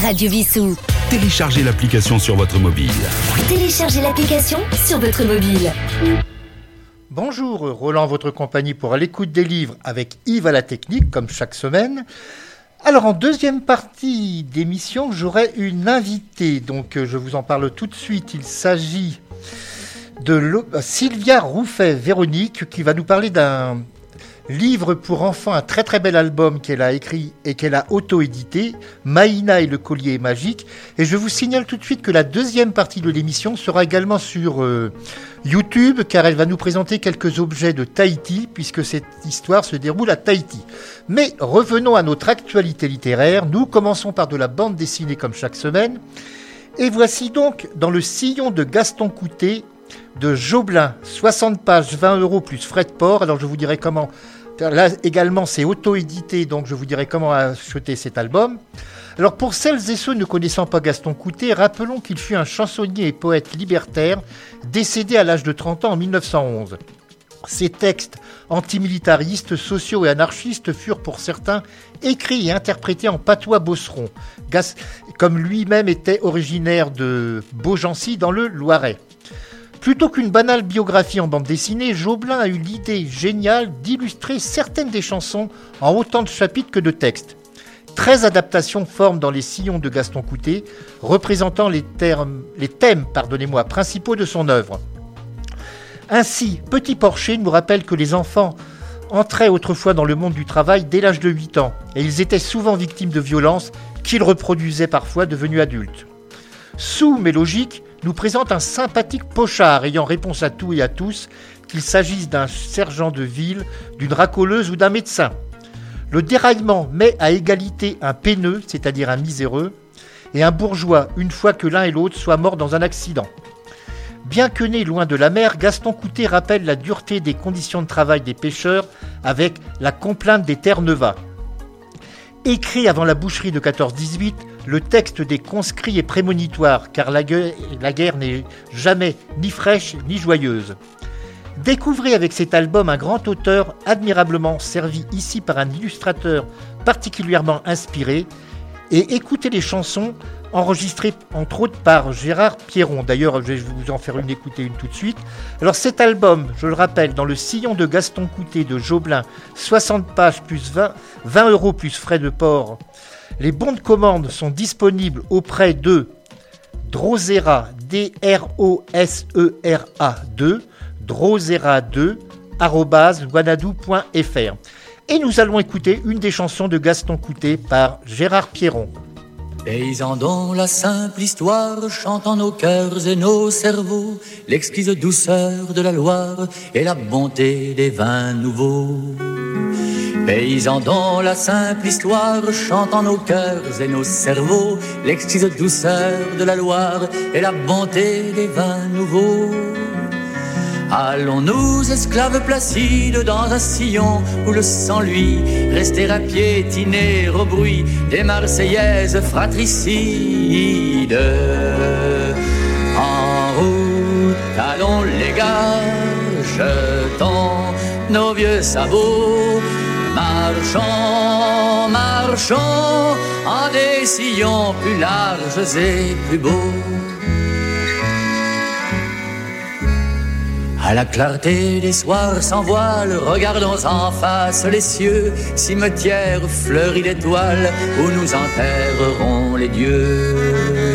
Radio Vissou. Téléchargez l'application sur votre mobile. Téléchargez l'application sur votre mobile. Bonjour, Roland, votre compagnie pour l'écoute des livres avec Yves à la technique, comme chaque semaine. Alors, en deuxième partie d'émission, j'aurai une invitée. Donc, euh, je vous en parle tout de suite. Il s'agit de Sylvia Rouffet-Véronique qui va nous parler d'un livre pour enfants, un très très bel album qu'elle a écrit et qu'elle a auto-édité, Maïna et le collier magique. Et je vous signale tout de suite que la deuxième partie de l'émission sera également sur euh, YouTube, car elle va nous présenter quelques objets de Tahiti, puisque cette histoire se déroule à Tahiti. Mais revenons à notre actualité littéraire. Nous commençons par de la bande dessinée comme chaque semaine. Et voici donc dans le sillon de Gaston Coutet de Joblin, 60 pages, 20 euros plus frais de port. Alors je vous dirai comment. Là également, c'est auto-édité, donc je vous dirai comment acheter cet album. Alors pour celles et ceux ne connaissant pas Gaston Coutet, rappelons qu'il fut un chansonnier et poète libertaire décédé à l'âge de 30 ans en 1911. Ses textes antimilitaristes, sociaux et anarchistes furent pour certains écrits et interprétés en patois bosseron, comme lui-même était originaire de Beaugency dans le Loiret. Plutôt qu'une banale biographie en bande dessinée, Joblin a eu l'idée géniale d'illustrer certaines des chansons en autant de chapitres que de textes. 13 adaptations forment dans les sillons de Gaston Coutet, représentant les, thèmes principaux de son œuvre. Ainsi, Petit Porcher nous rappelle que les enfants entraient autrefois dans le monde du travail dès l'âge de 8 ans, et ils étaient souvent victimes de violences qu'ils reproduisaient parfois devenus adultes. Sous mais logique nous présente un sympathique pochard ayant réponse à tout et à tous, qu'il s'agisse d'un sergent de ville, d'une racoleuse ou d'un médecin. Le déraillement met à égalité un peineux, c'est-à-dire un miséreux, et un bourgeois une fois que l'un et l'autre soient morts dans un accident. Bien que né loin de la mer, Gaston Coutet rappelle la dureté des conditions de travail des pêcheurs avec la complainte des Terre-Neuva. Écrit avant la boucherie de 14-18, le texte des conscrits est prémonitoire, car la guerre, n'est jamais ni fraîche ni joyeuse. Découvrez avec cet album un grand auteur admirablement servi ici par un illustrateur particulièrement inspiré, et écoutez les chansons enregistrées entre autres par Gérard Pierron. D'ailleurs, je vais vous en faire une écouter une tout de suite. Alors cet album, je le rappelle, dans le sillon de Gaston Coutet de Joblin, 60 pages plus 20, 20 euros plus frais de port. Les bons de commande sont disponibles auprès de Drosera, D-R-O-S-E-R-A 2, Drosera 2, arobase wanadoo.fr. Et nous allons écouter une des chansons de Gaston Coutet par Gérard Pierron. Paysans dont la simple histoire chante en nos cœurs et nos cerveaux l'exquise douceur de la Loire et la bonté des vins nouveaux. Paysans dont la simple histoire chante en nos cœurs et nos cerveaux l'exquise douceur de la Loire et la bonté des vins nouveaux. Allons-nous, esclaves placides, dans un sillon où le sang lui rester à piétiner au bruit des Marseillaises fratricides? En route, allons les gars, jetons nos vieux sabots, marchons, marchons en des sillons plus larges et plus beaux. À la clarté des soirs sans voile, regardons en face les cieux, cimetière fleuri d'étoiles où nous enterrerons les dieux.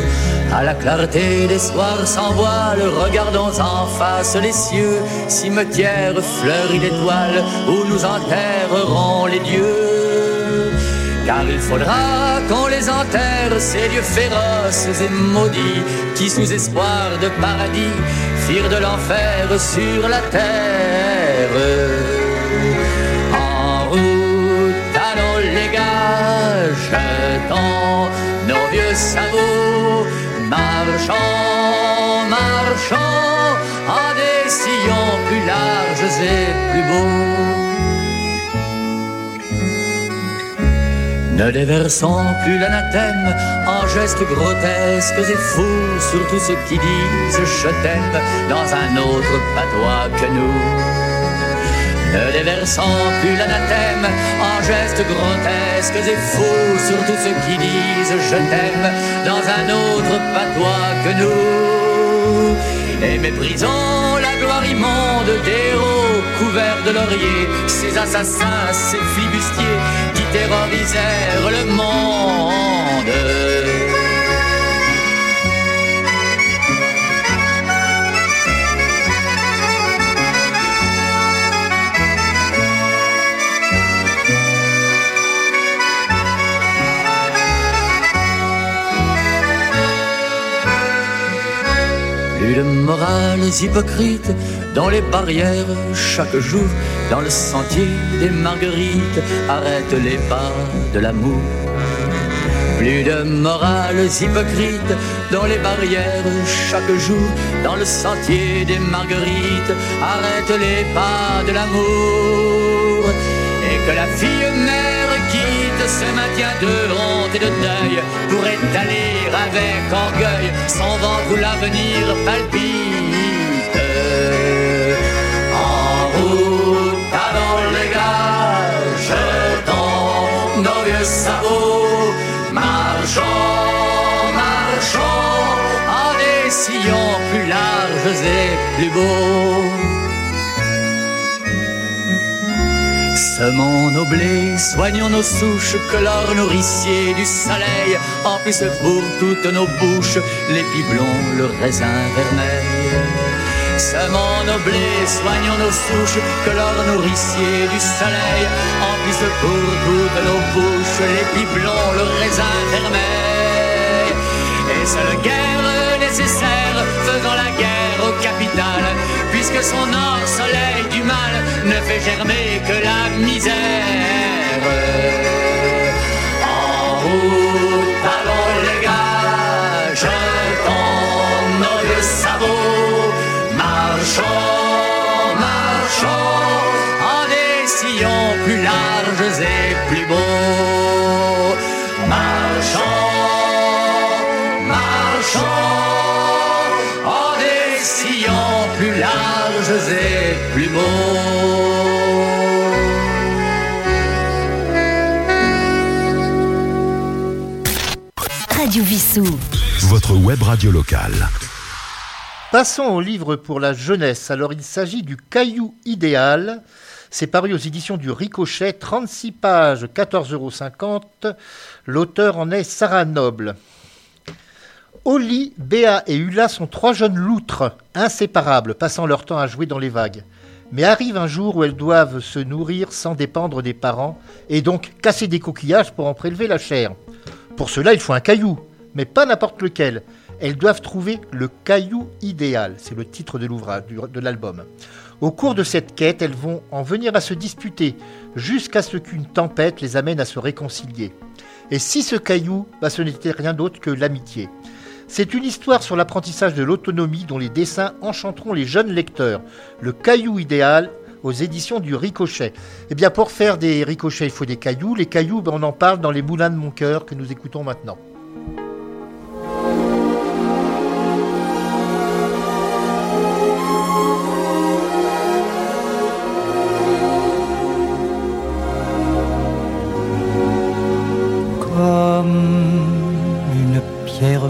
À la clarté des soirs sans voile, regardons en face les cieux, cimetière fleuri d'étoiles où nous enterrerons les dieux. Car il faudra qu'on les enterre, ces dieux féroces et maudits, qui sous espoir de paradis firent de l'enfer sur la terre. En route, les jetons nos vieux sabots, marchons, marchons en des sillons plus larges et plus beaux. Ne déversons plus l'anathème en gestes grotesques et fous sur tous ceux qui disent je t'aime dans un autre patois que nous. Déversant plus l'anathème en gestes grotesques et faux sur tous ceux qui disent je t'aime dans un autre patois que nous. Et méprisant la gloire immonde des héros couverts de laurier, ces assassins, ces flibustiers qui terrorisèrent le monde. Plus de morales hypocrites dans les barrières chaque jour, dans le sentier des marguerites, arrête les pas de l'amour. Plus de morales hypocrites dans les barrières chaque jour, dans le sentier des marguerites, arrête les pas de l'amour. Et que la fille mère quitte ce maintien de honte et de deuil pour étaler avec orgueil son ventre où l'avenir palpite. En route avant les gars, jetons nos vieux sabots, marchons, marchons en des sillons plus larges et plus beaux. Semons nos blés, soignons nos souches, que l'or nourricier du soleil emplisse pour toutes nos bouches l'épi blond, le raisin vermeil. Semons nos blés, soignons nos souches, que l'or nourricier du soleil emplisse pour toutes nos bouches l'épi blond, le raisin vermeil. Et seule guerre nécessaire faisant la guerre son or soleil du mal ne fait germer que la misère. En route, allons les gars, jetons nos sabots, marchons, marchons en des sillons plus larges et plus beaux. Marchons, larges et plus beaux. Radio Vissou. Votre web radio locale. Passons au livre pour la jeunesse. Alors, il s'agit du Caillou idéal. C'est paru aux éditions du Ricochet, 36 pages, 14,50 euros. L'auteur en est Sarah Noble. Oli, Béa et Hula sont trois jeunes loutres, inséparables, passant leur temps à jouer dans les vagues. Mais arrive un jour où elles doivent se nourrir sans dépendre des parents, et donc casser des coquillages pour en prélever la chair. Pour cela, il faut un caillou, mais pas n'importe lequel. Elles doivent trouver le caillou idéal, c'est le titre de l'ouvrage, de l'album. Au cours de cette quête, elles vont en venir à se disputer, jusqu'à ce qu'une tempête les amène à se réconcilier. Et si ce caillou, bah, ce n'était rien d'autre que l'amitié. C'est une histoire sur l'apprentissage de l'autonomie dont les dessins enchanteront les jeunes lecteurs. Le caillou idéal aux éditions du Ricochet. Eh bien, pour faire des ricochets, il faut des cailloux. Les cailloux, ben, on en parle dans les moulins de mon cœur que nous écoutons maintenant. Comme une pierre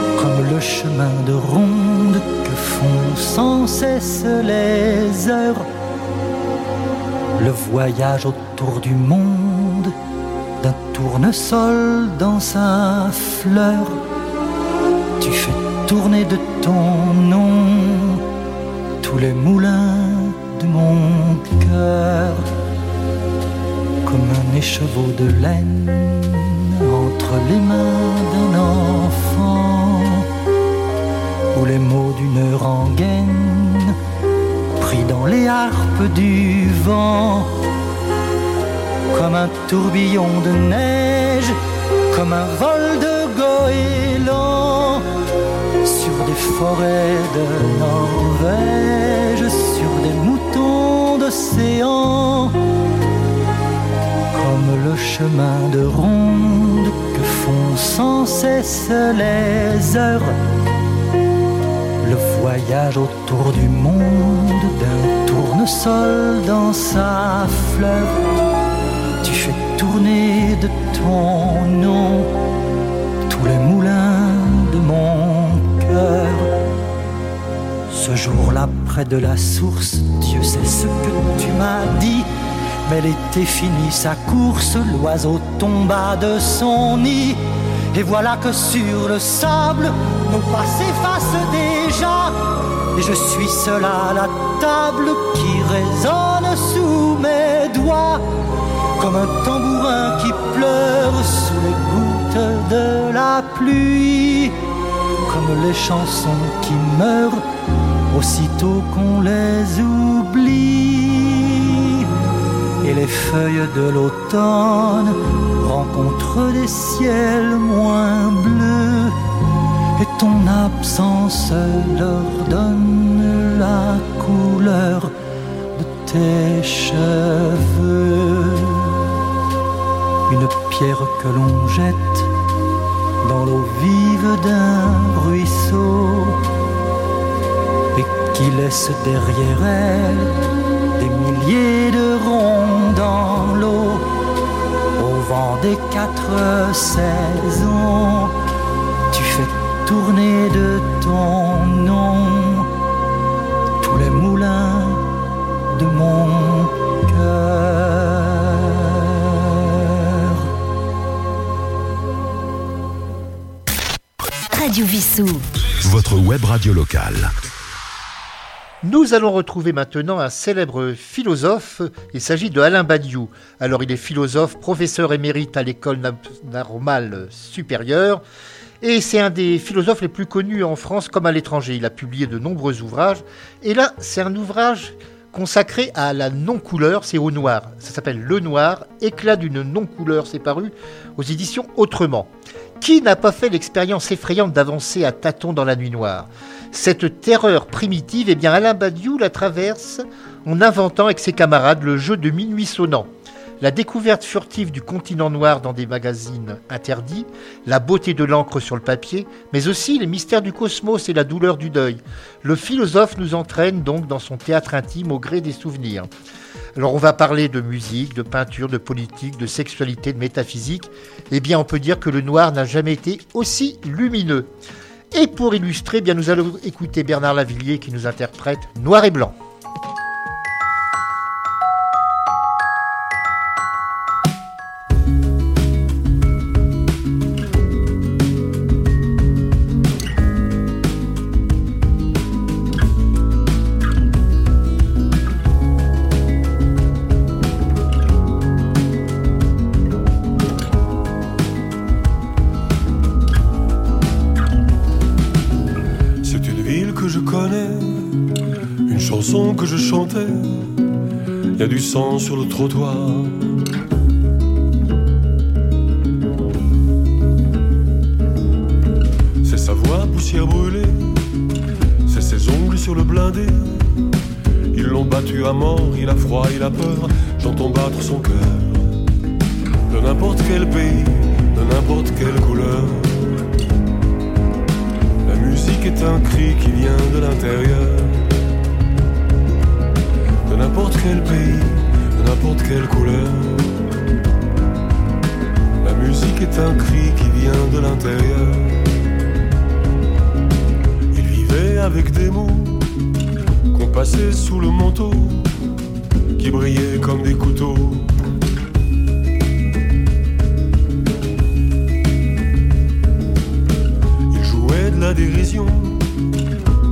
le chemin de ronde que font sans cesse les heures, le voyage autour du monde d'un tournesol dans sa fleur. Tu fais tourner de ton nom tous les moulins de mon cœur, comme un écheveau de laine entre les mains d'un enfant, les mots d'une rengaine pris dans les harpes du vent, comme un tourbillon de neige, comme un vol de goéland sur des forêts de Norvège, sur des moutons d'océan, comme le chemin de ronde que font sans cesse les heures. Le voyage autour du monde d'un tournesol dans sa fleur. Tu fais tourner de ton nom tous les moulins de mon cœur. Ce jour-là, près de la source, Dieu sait ce que tu m'as dit. Mais l'été finit sa course, l'oiseau tomba de son nid. Et voilà que sur le sable, nos pas s'effacent déjà. Et je suis seul à la table qui résonne sous mes doigts. Comme un tambourin qui pleure sous les gouttes de la pluie. Comme les chansons qui meurent aussitôt qu'on les oublie. Les feuilles de l'automne rencontrent des ciels moins bleus. Et ton absence leur donne la couleur de tes cheveux. Une pierre que l'on jette dans l'eau vive d'un ruisseau et qui laisse derrière elle des milliers de ronds dans l'eau au vent des quatre saisons. Tu fais tourner de ton nom tous les moulins de mon cœur. Radio Vissou. Votre web radio locale. Nous allons retrouver maintenant un célèbre philosophe. Il s'agit de Alain Badiou. Alors, il est philosophe, professeur émérite à l'école normale supérieure. Et c'est un des philosophes les plus connus en France comme à l'étranger. Il a publié de nombreux ouvrages. Et là, c'est un ouvrage consacré à la non-couleur, c'est au noir. Ça s'appelle Le Noir, éclat d'une non-couleur, c'est paru aux éditions Autrement. Qui n'a pas fait l'expérience effrayante d'avancer à tâtons dans la nuit noire? Cette terreur primitive, eh bien Alain Badiou la traverse en inventant avec ses camarades le jeu de minuit sonnant. La découverte furtive du continent noir dans des magazines interdits, la beauté de l'encre sur le papier, mais aussi les mystères du cosmos et la douleur du deuil. Le philosophe nous entraîne donc dans son théâtre intime au gré des souvenirs. Alors on va parler de musique, de peinture, de politique, de sexualité, de métaphysique. Eh bien on peut dire que le noir n'a jamais été aussi lumineux. Et pour illustrer, eh bien nous allons écouter Bernard Lavillier qui nous interprète Noir et blanc. Sur le trottoir. C'est sa voix poussière brûlée, c'est ses ongles sur le blindé. Ils l'ont battu à mort, il a froid, il a peur, j'entends battre son cœur. De n'importe quel pays, de n'importe quelle couleur. La musique est un cri qui vient de l'intérieur. De n'importe quel pays, n'importe quelle couleur. La musique est un cri qui vient de l'intérieur. Il vivait avec des mots qu'on passait sous le manteau, qui brillaient comme des couteaux. Il jouait de la dérision,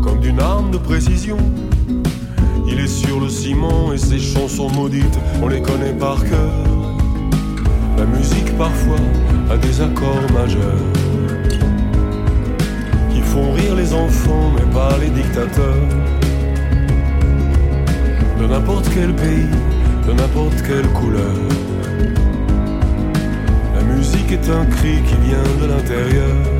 comme d'une arme de précision. Sur le ciment et ses chansons maudites, on les connaît par cœur. La musique parfois a des accords majeurs qui font rire les enfants mais pas les dictateurs. De n'importe quel pays, de n'importe quelle couleur. La musique est un cri qui vient de l'intérieur.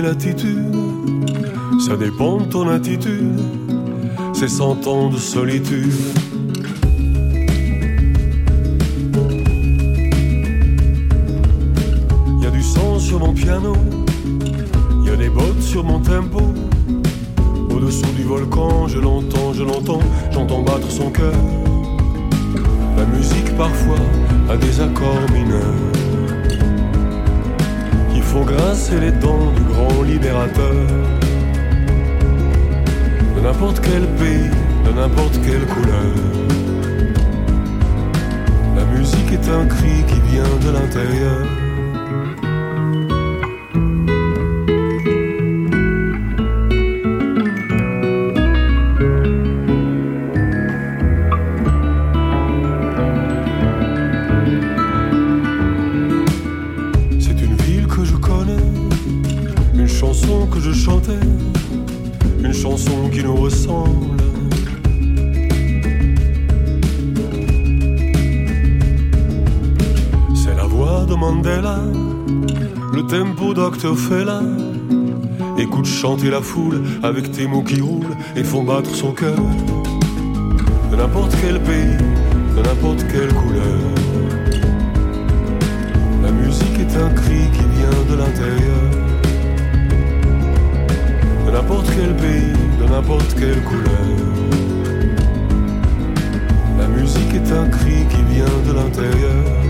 Des latitudes, ça dépend de ton attitude, c'est cent ans de solitude. Y a du sang sur mon piano, y a des bottes sur mon tempo. Au-dessous du volcan, je l'entends, je l'entends, j'entends battre son cœur. La musique parfois a des accords mineurs. Il faut grincer les dents De n'importe quel pays, de n'importe quelle couleur. La musique est un cri qui vient de l'intérieur. Mandela, le tempo Dr. Fela. Écoute chanter la foule avec tes mots qui roulent et font battre son cœur. De n'importe quel pays, de n'importe quelle couleur. La musique est un cri qui vient de l'intérieur. De n'importe quel pays, de n'importe quelle couleur. La musique est un cri qui vient de l'intérieur.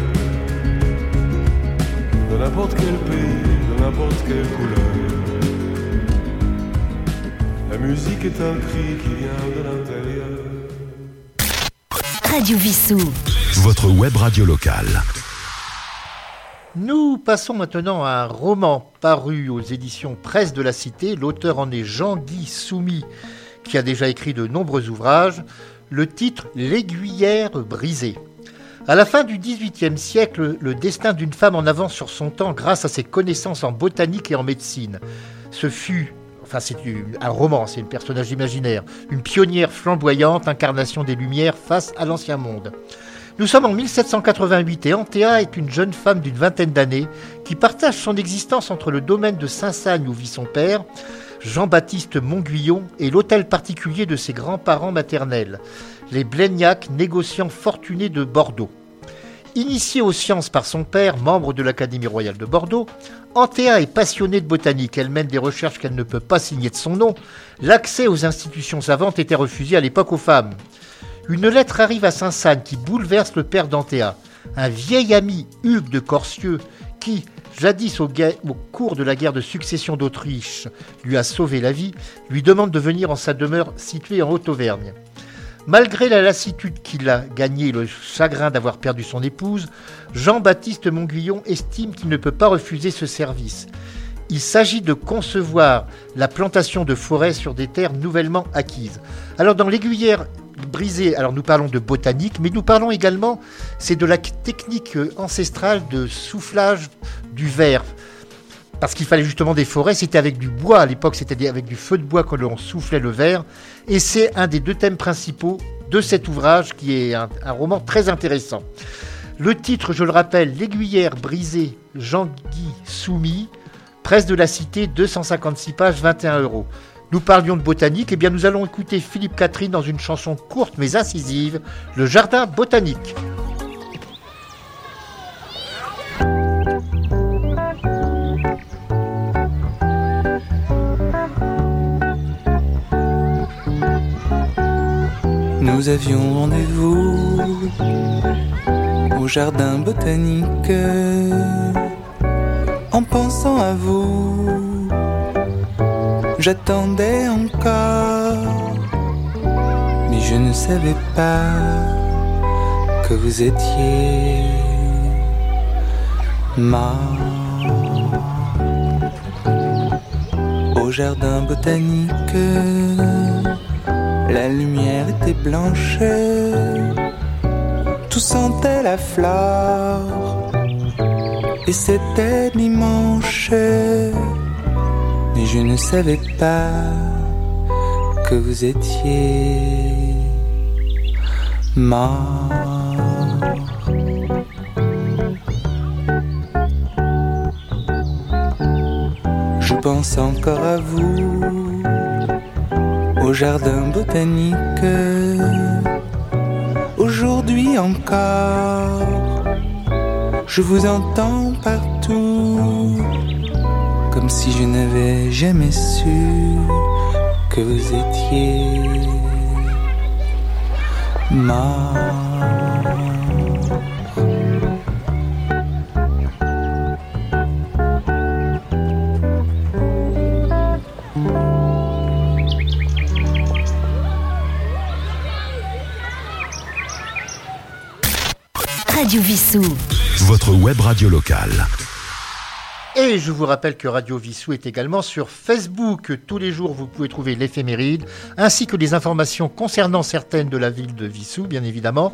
De n'importe quel pays, de n'importe quelle couleur. La musique est un cri qui vient de l'intérieur. Radio Vissou. Votre web radio locale. Nous passons maintenant à un roman paru aux éditions Presse de la Cité. L'auteur en est Jean-Guy Soumy, qui a déjà écrit de nombreux ouvrages. Le titre L'aiguillère brisée. À la fin du XVIIIe siècle, le destin d'une femme en avance sur son temps grâce à ses connaissances en botanique et en médecine. Ce fut, enfin c'est un roman, c'est un personnage imaginaire, une pionnière flamboyante, incarnation des Lumières face à l'ancien monde. Nous sommes en 1788 et Anthea est une jeune femme d'une vingtaine d'années qui partage son existence entre le domaine de Saint-Sagne où vit son père, Jean-Baptiste Montguillon, et l'hôtel particulier de ses grands-parents maternels, les Blaignac, négociants fortunés de Bordeaux. Initiée aux sciences par son père, membre de l'Académie royale de Bordeaux, Anthea est passionnée de botanique. Elle mène des recherches qu'elle ne peut pas signer de son nom. L'accès aux institutions savantes était refusé à l'époque aux femmes. Une lettre arrive à Saint-Sagne qui bouleverse le père d'Anthea. Un vieil ami, Hugues de Corsieux, qui, jadis au, au cours de la guerre de succession d'Autriche, lui a sauvé la vie, lui demande de venir en sa demeure située en Haute-Auvergne. Malgré la lassitude qu'il a gagnée et le chagrin d'avoir perdu son épouse, Jean-Baptiste Montguillon estime qu'il ne peut pas refuser ce service. Il s'agit de concevoir la plantation de forêts sur des terres nouvellement acquises. Alors dans l'aiguillère brisée, alors nous parlons de botanique, mais nous parlons également, c'est de la technique euh, ancestrale de soufflage du verre. Parce qu'il fallait justement des forêts, c'était avec du bois à l'époque, c'était avec du feu de bois que l'on soufflait le verre. Et c'est un des deux thèmes principaux de cet ouvrage qui est un, roman très intéressant. Le titre, je le rappelle, L'aiguillère brisée, Jean-Guy Soumy, presse de la Cité, 256 pages, 21 euros. Nous parlions de botanique, et bien nous allons écouter Philippe Catherine dans une chanson courte mais incisive, Le Jardin botanique. Nous avions rendez-vous au jardin botanique en pensant à vous. J'attendais encore, mais je ne savais pas que vous étiez mort au jardin botanique. La lumière était blanche, tout sentait la fleur, et c'était dimanche. Mais je ne savais pas que vous étiez mort. Je pense encore à vous au jardin botanique. Aujourd'hui encore, je vous entends partout, comme si je n'avais jamais su que vous étiez mort. Radio locale. Et je vous rappelle que Radio Vissou est également sur Facebook. Tous les jours, vous pouvez trouver l'éphéméride, ainsi que des informations concernant certaines de la ville de Vissou, bien évidemment,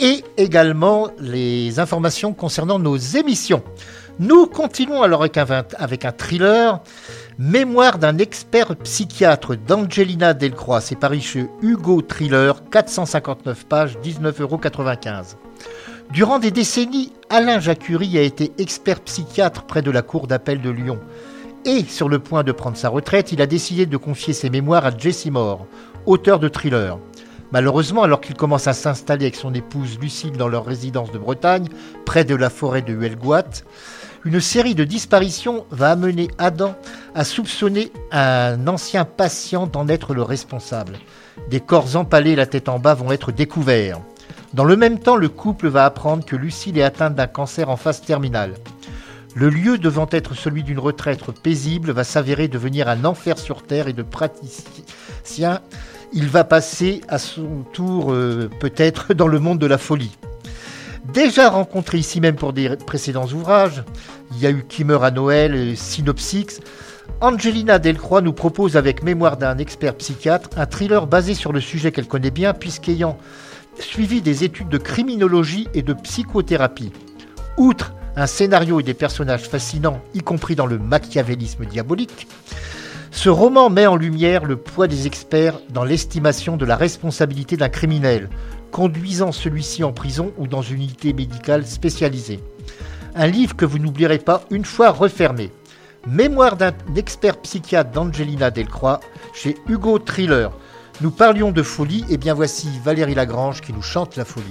et également les informations concernant nos émissions. Nous continuons alors avec un, avec un thriller, Mémoire d'un expert psychiatre d'Angelina Delcroix. C'est paru chez Hugo Thriller, 459 pages, 19,95 euros. Durant des décennies, Alain Jacquerie a été expert psychiatre près de la Cour d'appel de Lyon. Et sur le point de prendre sa retraite, il a décidé de confier ses mémoires à Jesse Moore, auteur de thrillers. Malheureusement, alors qu'il commence à s'installer avec son épouse Lucille dans leur résidence de Bretagne, près de la forêt de Huelgoat, une série de disparitions va amener Adam à soupçonner un ancien patient d'en être le responsable. Des corps empalés la tête en bas vont être découverts. Dans le même temps, le couple va apprendre que Lucille est atteinte d'un cancer en phase terminale. Le lieu devant être celui d'une retraite paisible va s'avérer devenir un enfer sur terre et de praticien. Il va passer à son tour euh, peut-être dans le monde de la folie. Déjà rencontré ici même pour des précédents ouvrages, il y a eu meurt à Noël, Synopsix. Angelina Delcroix nous propose avec Mémoire d'un expert psychiatre un thriller basé sur le sujet qu'elle connaît bien puisqu'ayant suivi des études de criminologie et de psychothérapie. Outre un scénario et des personnages fascinants, y compris dans le machiavélisme diabolique, ce roman met en lumière le poids des experts dans l'estimation de la responsabilité d'un criminel, conduisant celui-ci en prison ou dans une unité médicale spécialisée. Un livre que vous n'oublierez pas une fois refermé. Mémoire d'un expert psychiatre d'Angelina Delcroix chez Hugo Thriller. Nous parlions de folie, et bien voici Valérie Lagrange qui nous chante la folie.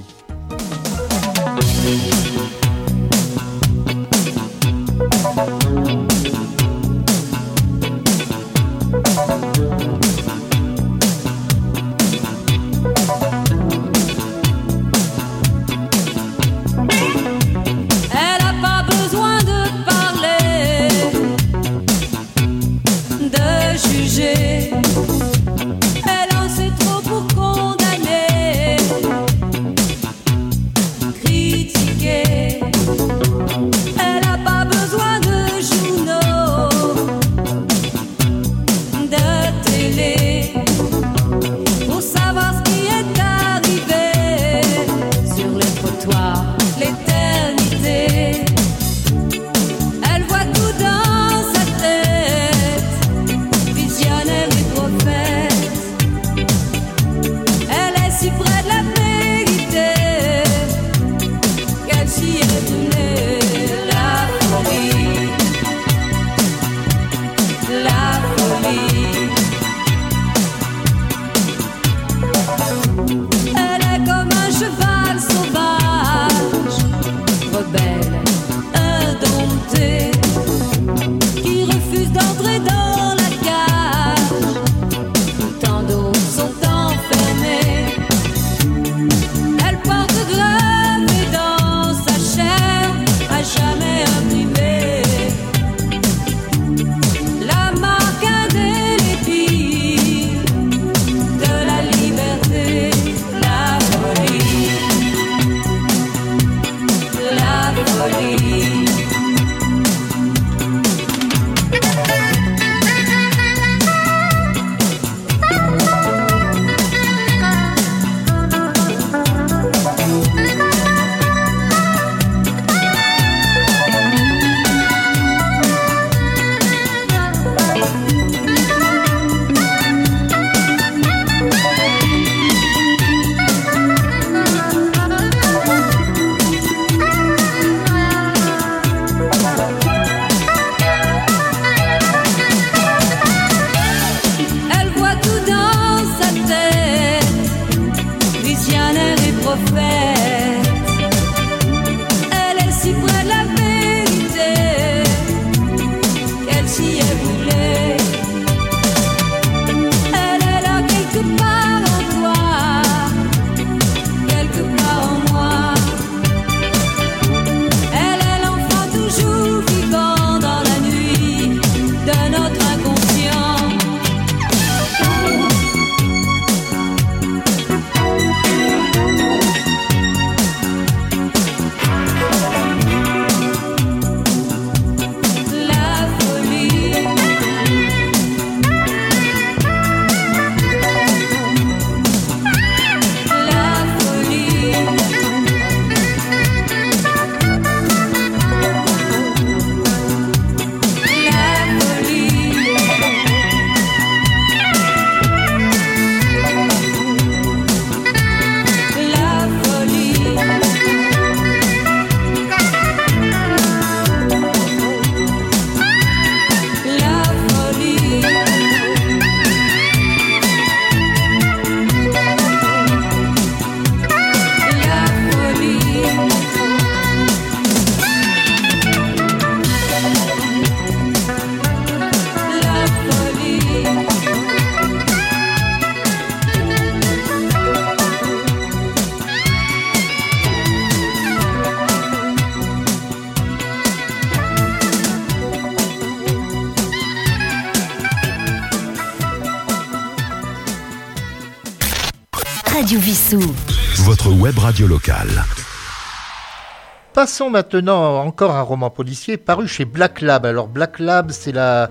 Passons maintenant encore à un roman policier paru chez Black Lab. Alors Black Lab, c'est la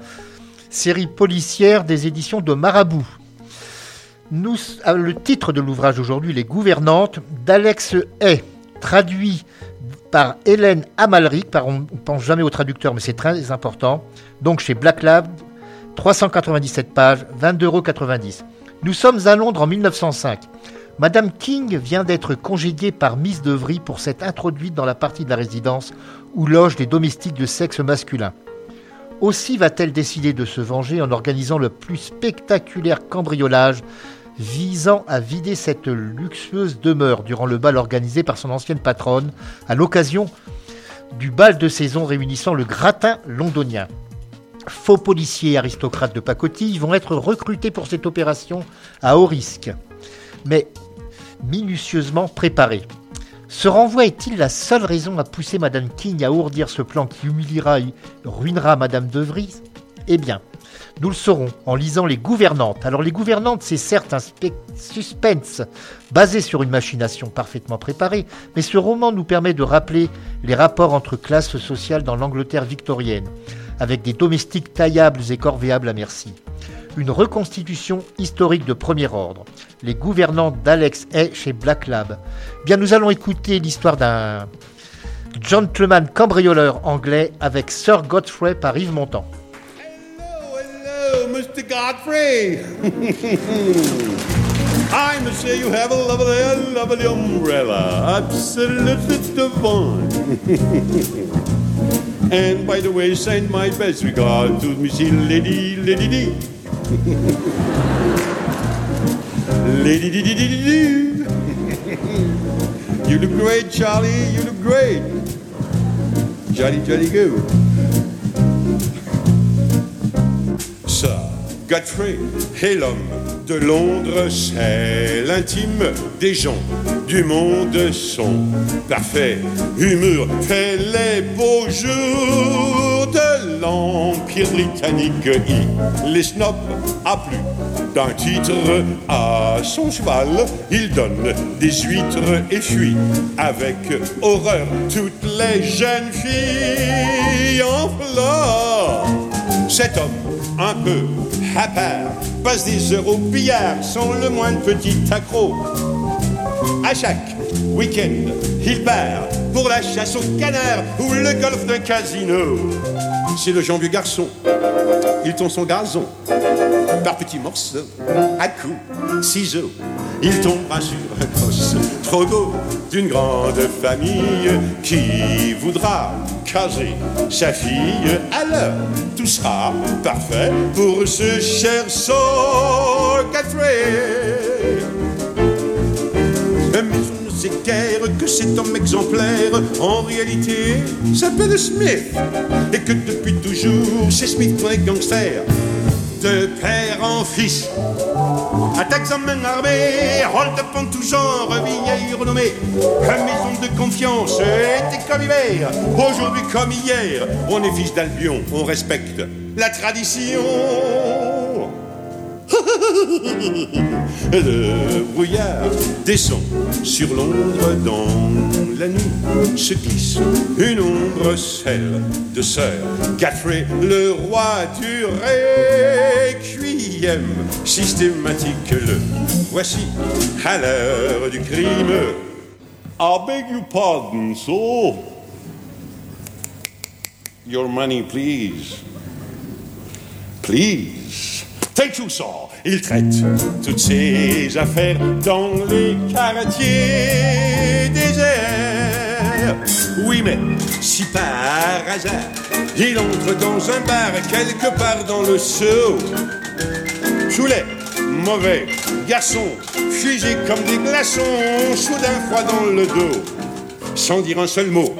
série policière des éditions de Marabout. Nous, ah, le titre de l'ouvrage aujourd'hui, Les Gouvernantes, d'Alex Hay, traduit par Hélène Amalric, par, on ne pense jamais au traducteur, mais c'est très important. Donc chez Black Lab, 397 pages, 22,90 euros. Nous sommes à Londres en 1905. Madame King vient d'être congédiée par Miss Devry pour s'être introduite dans la partie de la résidence où logent les domestiques de sexe masculin. Aussi va-t-elle décider de se venger en organisant le plus spectaculaire cambriolage visant à vider cette luxueuse demeure durant le bal organisé par son ancienne patronne à l'occasion du bal de saison réunissant le gratin londonien. Faux policiers et aristocrates de pacotille vont être recrutés pour cette opération à haut risque, mais minutieusement préparés. Ce renvoi est-il la seule raison à pousser Madame King à ourdir ce plan qui humiliera et ruinera Madame De Vries? Eh bien, nous le saurons en lisant Les Gouvernantes. Alors, Les Gouvernantes, c'est certes un suspense basé sur une machination parfaitement préparée, mais ce roman nous permet de rappeler les rapports entre classes sociales dans l'Angleterre victorienne, avec des domestiques taillables et corvéables à merci. Une reconstitution historique de premier ordre. Les gouvernantes d'Alex Hay chez Black Lab. Bien, nous allons écouter l'histoire d'un gentleman cambrioleur anglais avec Sir Godfrey par Yves Montand. Hello, Mr. Godfrey. I must say you have a lovely, lovely umbrella. Absolutely divine. and by the way, send my best regard to Missy Lady Lady D. Lady. You look great, Charlie. You look great. Jolly, jolly good. Sir Godfrey est l'homme de Londres, c'est l'intime des gens du monde son parfait humour fait les beaux jours de l'Empire britannique. Il les snob à plus d'un titre à son cheval. Il donne des huîtres et fuit avec horreur toutes les jeunes filles en fleurs. Cet homme, un peu à part, passe des heures au billard sans le moindre petit accro. À chaque week-end, il part pour la chasse au canard ou le golf d'un casino. C'est le genre garçon, il tombe son gazon par petits morceaux, à coups, ciseaux. Il tombera sur un gosse trop d'une grande famille qui voudra caser sa fille. Alors, tout sera parfait pour ce cher sais que cet homme exemplaire, en réalité, s'appelle Smith. Et que depuis toujours, c'est Smith qui est gangster. De père en fils. Attaques en main armée, hold-up en tout genre, vieille renommée. La maison de confiance était comme hiver. Aujourd'hui comme hier, on est fils d'Albion, on respecte la tradition. Le brouillard descend sur l'ombre dans la nuit. Se glisse une ombre, celle de Sir Godfrey, le roi du requiem. Systématique, le voici à l'heure du crime. I beg your pardon, sir. Your money, please. Please. Thank you, sir. Il traite toutes ses affaires dans les quartiers déserts. Oui, mais si par hasard il entre dans un bar quelque part dans le Sceau, sous mauvais garçons, fusés comme des glaçons, soudain froid dans le dos, sans dire un seul mot,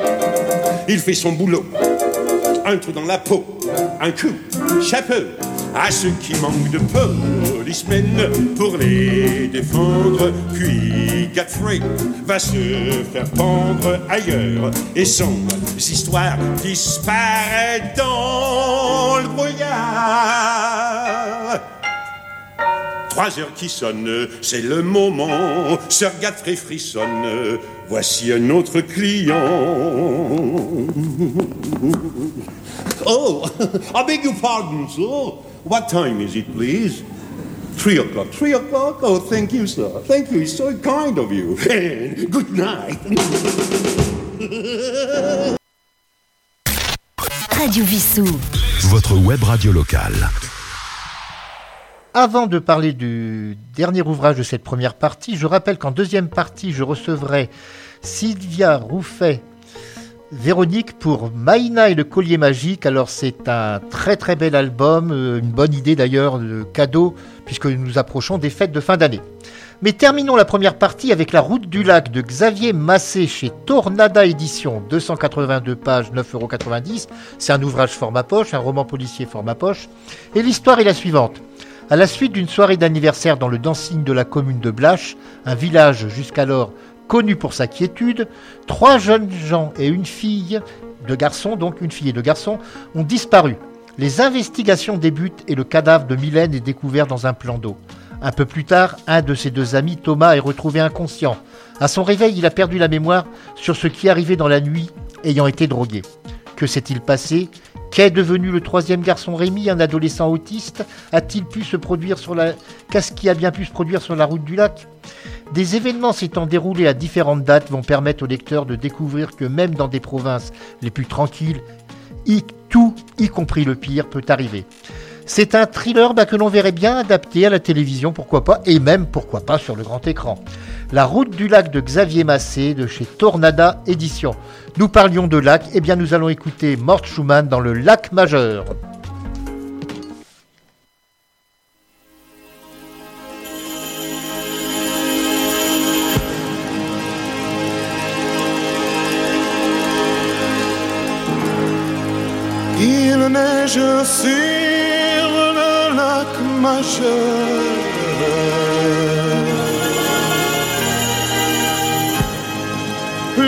il fait son boulot. Un trou dans la peau, un coup, chapeau, à ceux qui manquent de pour les défendre. Puis Godfrey va se faire pendre ailleurs et son histoire disparaît dans le brouillard. Trois heures qui sonnent, c'est le moment. Sir Godfrey frissonne. Voici un autre client. Oh, I beg your pardon, sir. What time is it, please? Three o'clock. Three o'clock? Oh, thank you, sir. Thank you. It's so kind of you. And good night. Radio Vissou. Votre web radio locale. Avant de parler du dernier ouvrage de cette première partie, je rappelle qu'en deuxième partie, je recevrai Sylvia Rouffet, Véronique pour Maïna et le collier magique. Alors c'est un très très bel album, euh, une bonne idée d'ailleurs de cadeau puisque nous approchons des fêtes de fin d'année. Mais terminons la première partie avec La route du lac de Xavier Massé chez Tornada Édition, 282 pages, 9,90€. C'est un ouvrage format poche, un roman policier format poche. Et l'histoire est la suivante. À la suite d'une soirée d'anniversaire dans le dancing de la commune de Blache, un village jusqu'alors connu pour sa quiétude, trois jeunes gens et une fille de garçons, donc une fille et deux garçons, ont disparu. Les investigations débutent et le cadavre de Mylène est découvert dans un plan d'eau. Un peu plus tard, un de ses deux amis, Thomas, est retrouvé inconscient. À son réveil, il a perdu la mémoire sur ce qui arrivait dans la nuit, ayant été drogué. Que s'est-il passé? Qu'est devenu le troisième garçon Rémi, un adolescent autiste? A-t-il pu se produire sur la Qu'est-ce qui a bien pu se produire sur la route du lac? Des événements s'étant déroulés à différentes dates vont permettre au lecteur de découvrir que même dans des provinces les plus tranquilles, tout, y compris le pire, peut arriver. C'est un thriller bah, que l'on verrait bien adapté à la télévision, pourquoi pas, et même pourquoi pas sur le grand écran. La route du lac de Xavier Massé de chez Tornada Édition. Nous parlions de lac, et bien nous allons écouter Mort Schumann dans le lac majeur. Il neige sur le lac majeur.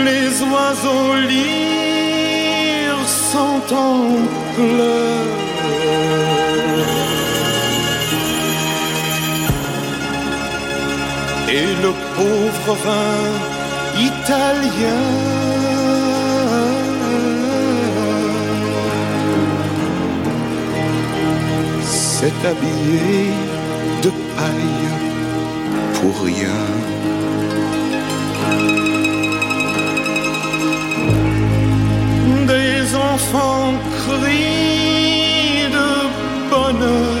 Les oiseaux lyres sont en pleurs. Et le pauvre vin italien s'est habillé de paille pour rien. Des enfants crient de bonheur.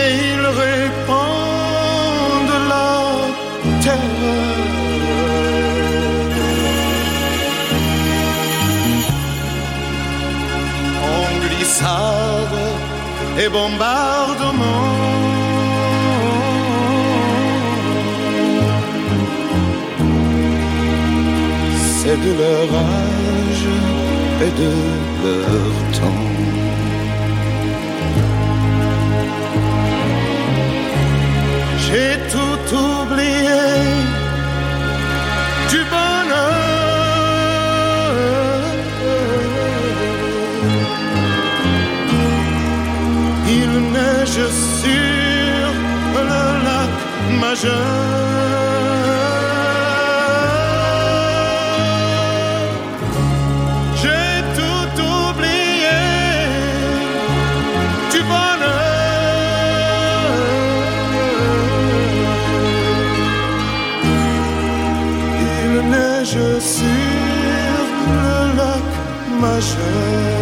Et ils répandent la terreur. En glissade et bombardement. De leur âge et de leur temps. J'ai tout oublié du bonheur. Il neige sur le lac majeur. Majeur.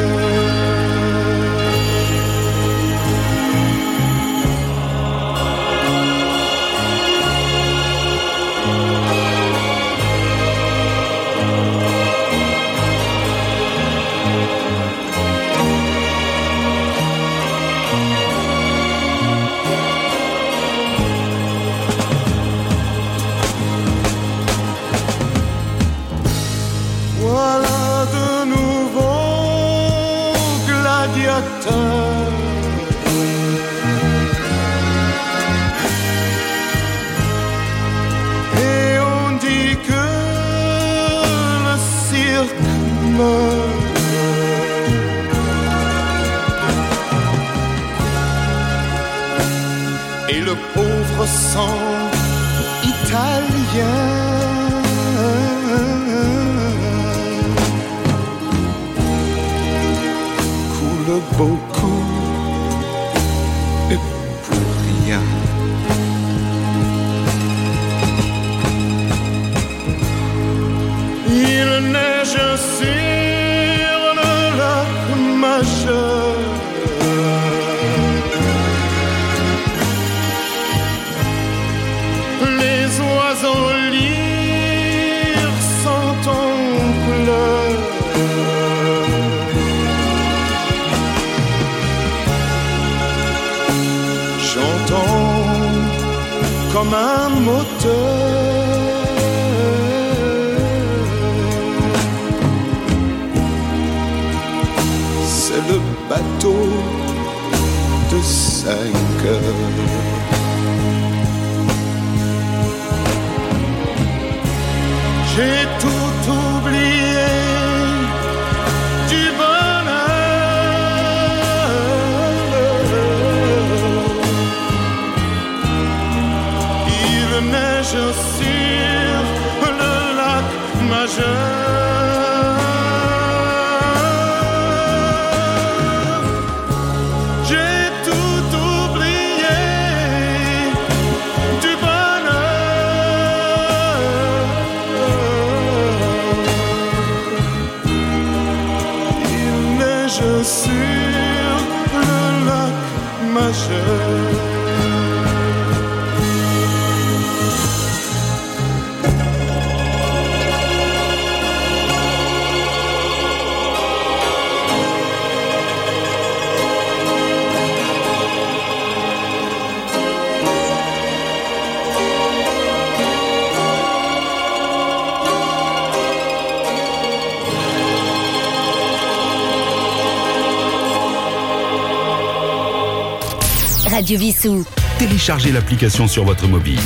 Radio Vissou. Téléchargez l'application sur votre mobile.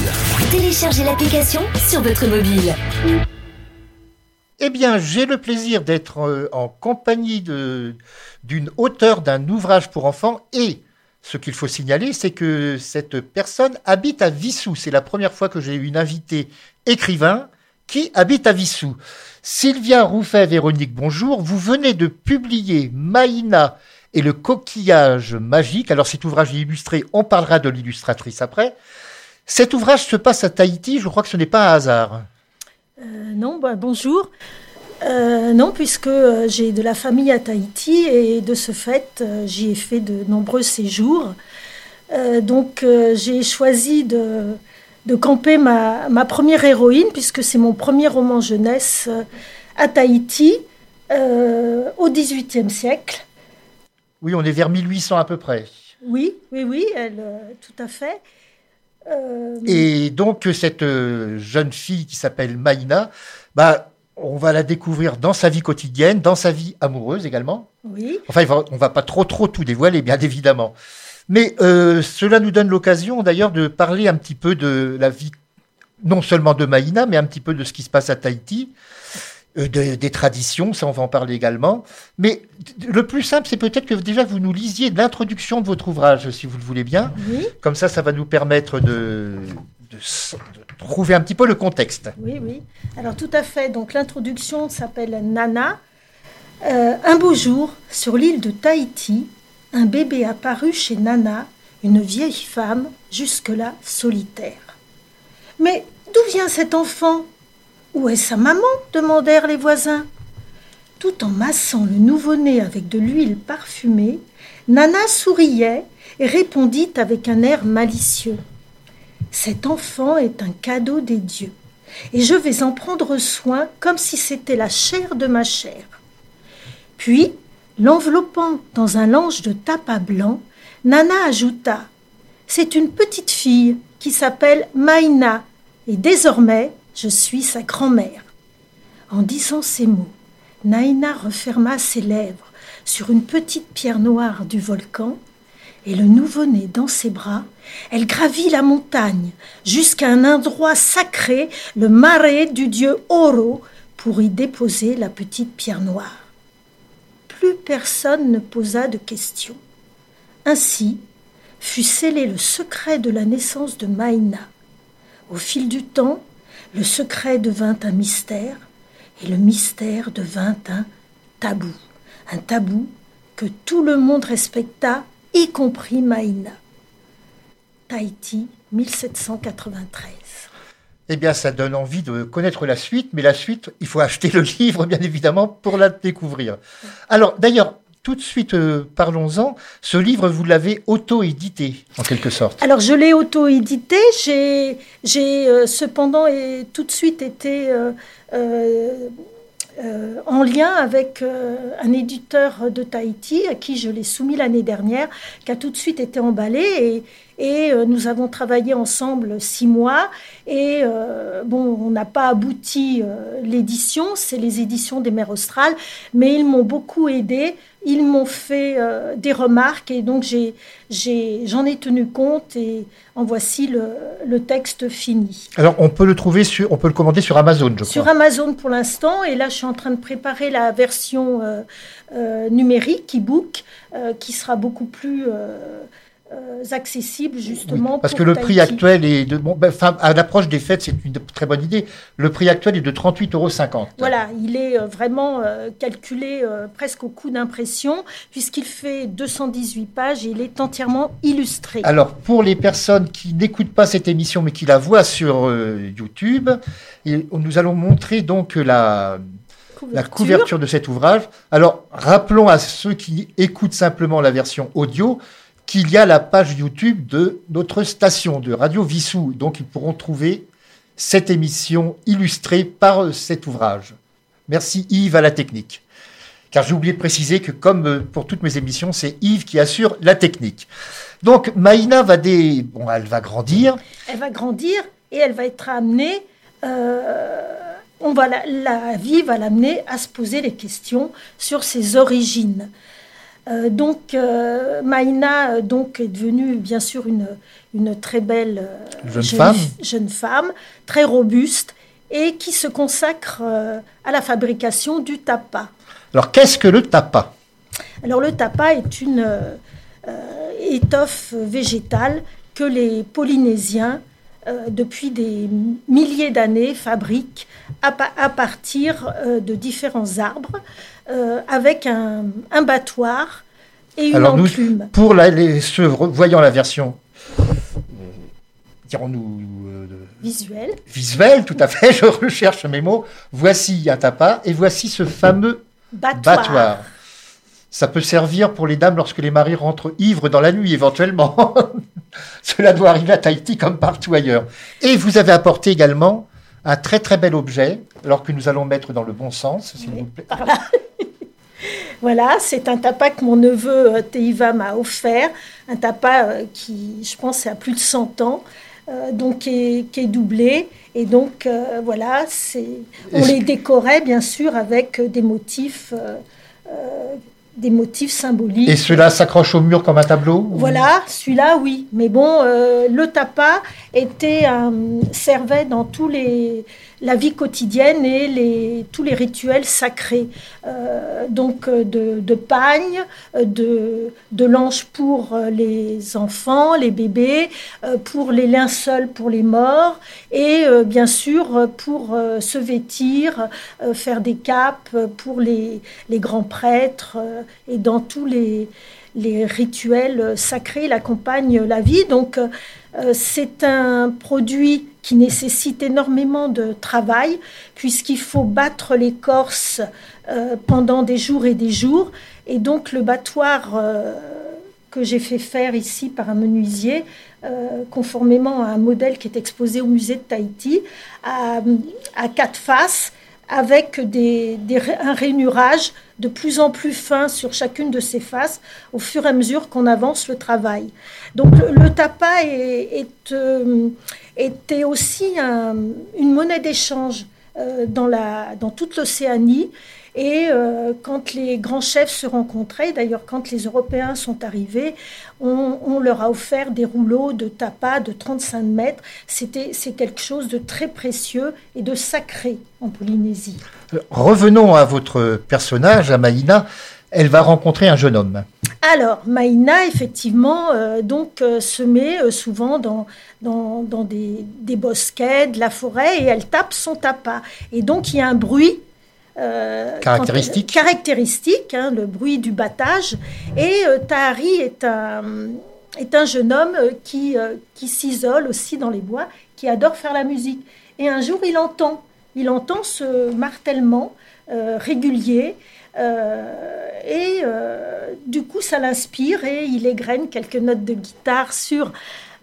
Téléchargez l'application sur votre mobile. Eh bien, j'ai le plaisir d'être euh, en compagnie de- d'une auteure d'un ouvrage pour enfants et ce qu'il faut signaler, c'est que cette personne habite à Vissou. C'est la première fois que j'ai eu une invitée écrivain qui habite à Vissou. Sylvia Rouffet-Véronique, bonjour. Vous venez de publier Maïna et le coquillage magique. Alors cet ouvrage est illustré, on parlera de l'illustratrice après. Cet ouvrage se passe à Tahiti, je crois que ce n'est pas un hasard. Euh, non, bah, bonjour. Euh, non, puisque euh, j'ai de la famille à Tahiti et de ce fait, j'y ai fait de nombreux séjours. Donc, j'ai choisi de, camper ma, première héroïne, puisque c'est mon premier roman jeunesse à Tahiti euh, au XVIIIe siècle. Oui, on est vers 1800 à peu près. Oui, oui, oui, elle, euh, tout à fait. Euh, Et donc, cette euh, jeune fille qui s'appelle Maïna, bah, on va la découvrir dans sa vie quotidienne, dans sa vie amoureuse également. Oui. Enfin, on va pas trop trop tout dévoiler, bien évidemment. Mais euh, cela nous donne l'occasion d'ailleurs de parler un petit peu de la vie, non seulement de Maïna, mais un petit peu de ce qui se passe à Tahiti, de- des traditions, ça on va en parler également. Mais le plus simple, c'est peut-être que déjà vous nous lisiez l'introduction de votre ouvrage, si vous le voulez bien. Oui. Comme ça, ça va nous permettre de, de trouver un petit peu le contexte. Oui, oui. Alors tout à fait. Donc l'introduction s'appelle Nana. Euh, un beau jour, sur l'île de Tahiti, un bébé apparut chez Nana, une vieille femme, jusque-là solitaire. Mais d'où vient cet enfant? Où est sa maman demandèrent les voisins. Tout en massant le nouveau-né avec de l'huile parfumée, Nana souriait et répondit avec un air malicieux. Cet enfant est un cadeau des dieux, et je vais en prendre soin comme si c'était la chair de ma chair. Puis, l'enveloppant dans un lange de tapas blanc, Nana ajouta C'est une petite fille qui s'appelle Maïna, et désormais je suis sa grand-mère. En disant ces mots, Naïna referma ses lèvres sur une petite pierre noire du volcan, et le nouveau-né dans ses bras, elle gravit la montagne jusqu'à un endroit sacré, le marais du dieu Oro, pour y déposer la petite pierre noire. Plus personne ne posa de questions. Ainsi fut scellé le secret de la naissance de Maïna. Au fil du temps, le secret devint un mystère, et le mystère devint un tabou. Un tabou que tout le monde respecta, y compris Maïna. Tahiti, 1793. Eh bien, ça donne envie de connaître la suite, mais la suite, il faut acheter le livre, bien évidemment, pour la découvrir. Alors, d'ailleurs, tout de suite, euh, parlons-en. Ce livre, vous l'avez auto-édité, en quelque sorte. Alors, je l'ai auto-édité. J'ai, euh, cependant et tout de suite été euh, en lien avec un éditeur de Tahiti à qui je l'ai soumis l'année dernière, qui a tout de suite été emballé et, et nous avons travaillé ensemble six mois et bon, on n'a pas abouti l'édition, c'est les éditions des Mers Australes, mais ils m'ont beaucoup aidé, ils m'ont fait euh, des remarques et donc j'ai, j'ai, j'en ai tenu compte et en voici le, le texte fini. Alors, on peut le trouver sur, on peut le commander sur Amazon, je Sur crois. Amazon pour l'instant, et là je suis en train de préparer la version euh, euh, numérique, e-book, qui sera beaucoup plus euh, accessible Oui, justement. parce pour que le prix actuel est de, bon, ben, enfin, à l'approche des fêtes, c'est une très bonne idée. Le prix actuel est de 38,50 euros. Voilà, il est euh, vraiment euh, calculé presque au coût d'impression, puisqu'il fait 218 pages et il est entièrement illustré. Alors, pour les personnes qui n'écoutent pas cette émission, mais qui la voient sur euh, YouTube, et nous allons montrer donc la, la couverture de cet ouvrage. Alors, rappelons à ceux qui écoutent simplement la version audio qu'il y a la page YouTube de notre station de Radio Vissou. Donc, ils pourront trouver cette émission illustrée par euh, cet ouvrage. Merci Yves à la technique. Car j'ai oublié de préciser que comme euh, pour toutes mes émissions, c'est Yves qui assure la technique. Donc Maïna va des... bon, elle va grandir. Elle va grandir et elle va être amenée. euh, on va la, la vie va l'amener à se poser des questions sur ses origines. Euh, donc euh, Maïna euh, donc est devenue bien sûr une, une très belle Jeune femme. jeune femme, très robuste et qui se consacre à la fabrication du tapa. Alors qu'est-ce que le tapa Alors le tapa est une étoffe végétale que les Polynésiens, depuis des milliers d'années, fabriquent à, pa- à partir euh, de différents arbres, euh, avec un, un battoir et une Alors nous, enclume. pour la- les, ceux voyant la version, euh, dirons-nous, euh, Visuel. visuelle, tout à fait, je recherche mes mots, voici un tapa et voici ce fameux Battoir. battoir. Ça peut servir pour les dames lorsque les maris rentrent ivres dans la nuit, éventuellement. Cela doit arriver à Tahiti comme partout ailleurs. Et vous avez apporté également un très très bel objet, alors que nous allons mettre dans le bon sens, s'il vous plaît. Voilà, c'est un tapa que mon neveu euh, Teiva m'a offert, un tapa euh, qui, je pense, a plus de 100 ans, euh, donc qui est, qui est doublé. Et donc euh, voilà, c'est, on les décorait bien sûr avec des motifs, euh, des motifs symboliques. Et cela s'accroche au mur comme un tableau Voilà, celui-là, oui. Mais bon, euh, le tapa était un- servait dans tous les la vie quotidienne et tous les rituels sacrés. Euh, donc euh, de, pagne, euh, de, de linge pour les enfants, les bébés, pour les linceuls pour les morts et bien sûr pour se vêtir, faire des capes pour les, grands prêtres et dans tous les, rituels sacrés, il accompagne la vie. Donc, c'est un produit qui nécessite énormément de travail, puisqu'il faut battre l'écorce euh, pendant des jours et des jours. Et donc, le battoir euh, que j'ai fait faire ici par un menuisier, euh, conformément à un modèle qui est exposé au musée de Tahiti, à, à quatre faces, avec un rainurage de plus en plus fin sur chacune de ces faces au fur et à mesure qu'on avance le travail. Donc le, le tapa est, est, euh, était aussi un- une monnaie d'échange euh, dans toute l'Océanie. Et euh, quand les grands chefs se rencontraient, d'ailleurs quand les Européens sont arrivés, on, on leur a offert des rouleaux de tapas de 35 mètres. C'était, c'est quelque chose de très précieux et de sacré en Polynésie. Euh, Revenons à votre personnage, à Maïna. Elle va rencontrer un jeune homme. Alors, Maïna, effectivement, euh, donc euh, se met euh, souvent dans, dans, dans des, des bosquets, de la forêt, et elle tape son tapas. Et donc, il y a un bruit. Euh, Caractéristique. quand- caractéristique, hein, le bruit du battage. Et euh, Tahari est un, est un jeune homme euh, qui, euh, qui s'isole aussi dans les bois, qui adore faire la musique. Et un jour, il entend, il entend ce martèlement euh, régulier. euh, et euh, du coup, ça l'inspire et il égrène quelques notes de guitare sur,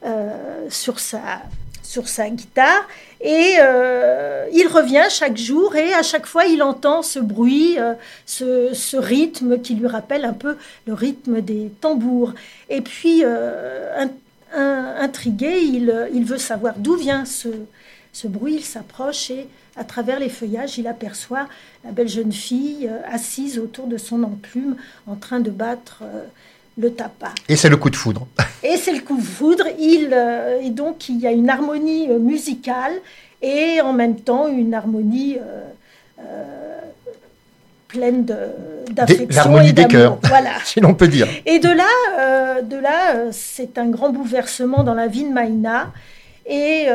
euh, sur, sa, sur sa guitare. Et euh, il revient chaque jour et à chaque fois, il entend ce bruit, euh, ce, rythme qui lui rappelle un peu le rythme des tambours. Et puis, euh, intrigué, il, veut savoir d'où vient ce, bruit. Il s'approche et à travers les feuillages, il aperçoit la belle jeune fille assise autour de son enclume en train de battre le tapas. Et c'est le coup de foudre. Et c'est le coup de foudre. Il, euh, et donc, il y a une harmonie euh, musicale et en même temps une harmonie euh, euh, pleine d'affection. L'harmonie des cœurs, Voilà. si l'on peut dire. Et de là, de là c'est un grand bouleversement dans la vie de Maïna. Et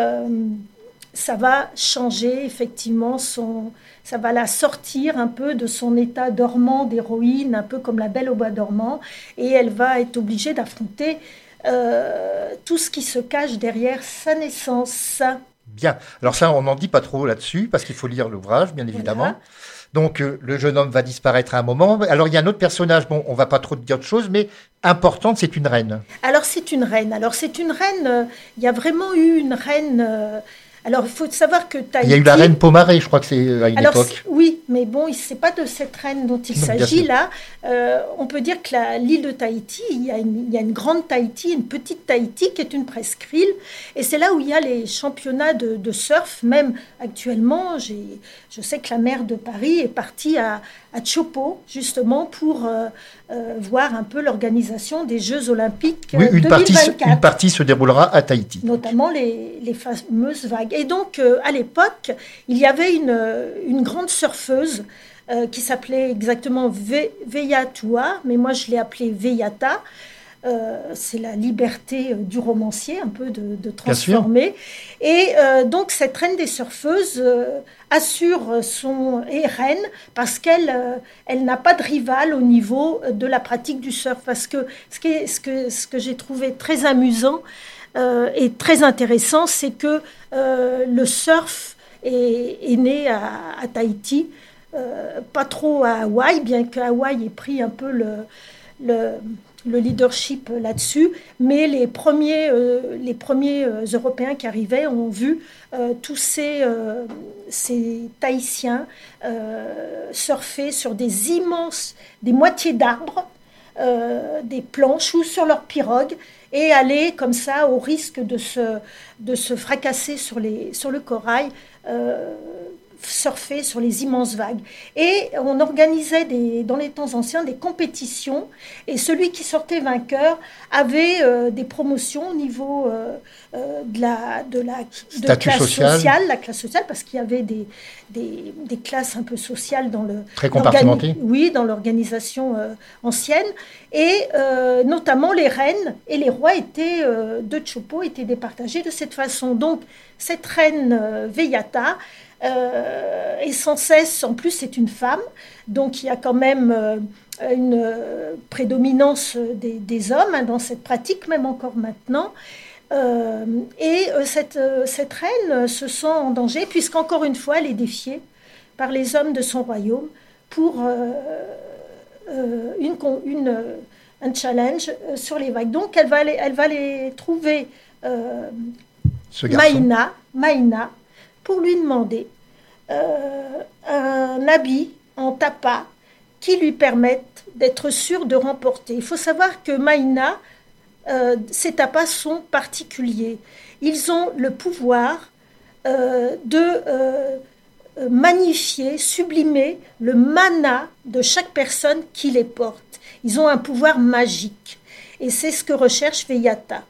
ça va changer effectivement son. Ça va la sortir un peu de son état dormant d'héroïne, un peu comme la belle au bois dormant. Et elle va être obligée d'affronter euh, tout ce qui se cache derrière sa naissance. Bien. Alors ça, on n'en dit pas trop là-dessus, parce qu'il faut lire l'ouvrage, bien évidemment. Donc euh, le jeune homme va disparaître à un moment. Alors il y a un autre personnage, bon, on va pas trop dire de choses, mais importante, c'est une reine. Alors c'est une reine. Alors c'est une reine. euh, Il y a vraiment eu une reine. Alors il faut savoir que Tahiti. Il y a eu la reine Pomaré, je crois que c'est à une Alors, époque. c'est- oui, mais bon, ce n'est pas de cette reine dont il s'agit là. Euh, on peut dire que l'île de Tahiti, il y, a une, il y a une grande Tahiti, une petite Tahiti qui est une presqu'île. Et c'est là où il y a les championnats de, de surf. Même actuellement, je sais que la maire de Paris est partie à, à Chopo, justement, pour euh, euh, voir un peu l'organisation des Jeux Olympiques Oui, une partie, 2024 une partie se déroulera à Tahiti. notamment les, les fameuses vagues. Et donc, euh, à l'époque, il y avait une, euh, une grande surfeuse euh, qui s'appelait exactement Ve- Veyatua, mais moi je l'ai appelée Veyata. Euh, c'est la liberté du romancier, un peu de, transformer. Et euh, donc, cette reine des surfeuses euh, assure son et reine parce qu'elle elle n'a pas de rival au niveau de la pratique du surf. Parce que ce, qui est- ce que, ce que j'ai trouvé très amusant euh, et très intéressant, c'est que euh, le surf est, est né à, Tahiti, euh, pas trop à Hawaï, bien que Hawaï ait pris un peu le, le, le leadership là-dessus, mais les premiers, euh, les premiers euh, Européens qui arrivaient ont vu euh, tous ces, euh, ces Tahitiens euh, surfer sur des immenses, des moitiés d'arbres, euh, des planches ou sur leur pirogue et aller comme ça au risque de se, de se fracasser sur, les, sur le corail. euh, surfer sur les immenses vagues. Et on organisait des, dans les temps anciens des compétitions et celui qui sortait vainqueur avait euh, des promotions au niveau euh, euh, de la, de la de classe social. sociale, la classe sociale, parce qu'il y avait des, des, des classes un peu sociales dans le Très compartimentées. Oui, dans l'organisation ancienne. Et notamment les reines et les rois étaient, de Chopo étaient départagés de cette façon. Donc cette reine Veyata euh, est sans cesse, en plus c'est une femme, donc il y a quand même euh, une euh, prédominance des, des hommes hein, dans cette pratique, même encore maintenant. Euh, et euh, cette, euh, cette reine se sent en danger, puisqu'encore une fois, elle est défiée par les hommes de son royaume pour une, un challenge sur les vagues. Donc, elle va les, elle va les trouver. Maïna, Maïna pour lui demander euh, un habit en tapa qui lui permette d'être sûr de remporter. Il faut savoir que Maïna, euh, ces tapas sont particuliers. Ils ont le pouvoir euh, de euh, euh, magnifier, sublimer le mana de chaque personne qui les porte. Ils ont un pouvoir magique. Et c'est ce que recherche Veyata.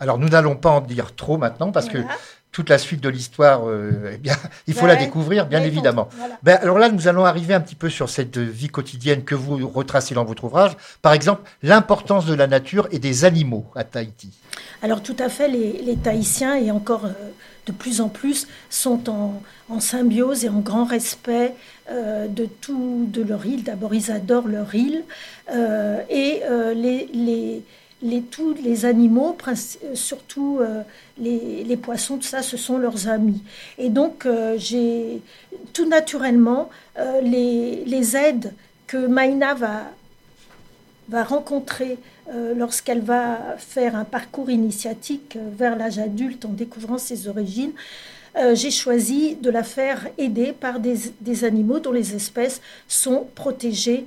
Alors nous n'allons pas en dire trop maintenant parce Voilà. que toute la suite de l'histoire, euh, eh bien, il faut la découvrir, bien évidemment. voilà. Ben, alors là, nous allons arriver un petit peu sur cette vie quotidienne que vous retracez dans votre ouvrage. Par exemple, l'importance de la nature et des animaux à Tahiti. Alors tout à fait, les, les Tahitiens, et encore euh, de plus en plus, sont en, en symbiose et en grand respect euh, de tout de leur île. D'abord, ils adorent leur île. et les, les, les, tous les animaux, euh, surtout euh, les, poissons, ça, ce sont leurs amis. Et donc, euh, j'ai tout naturellement les, aides que Maïna va, rencontrer lorsqu'elle va faire un parcours initiatique vers l'âge adulte en découvrant ses origines. J'ai choisi de la faire aider par des, animaux dont les espèces sont protégées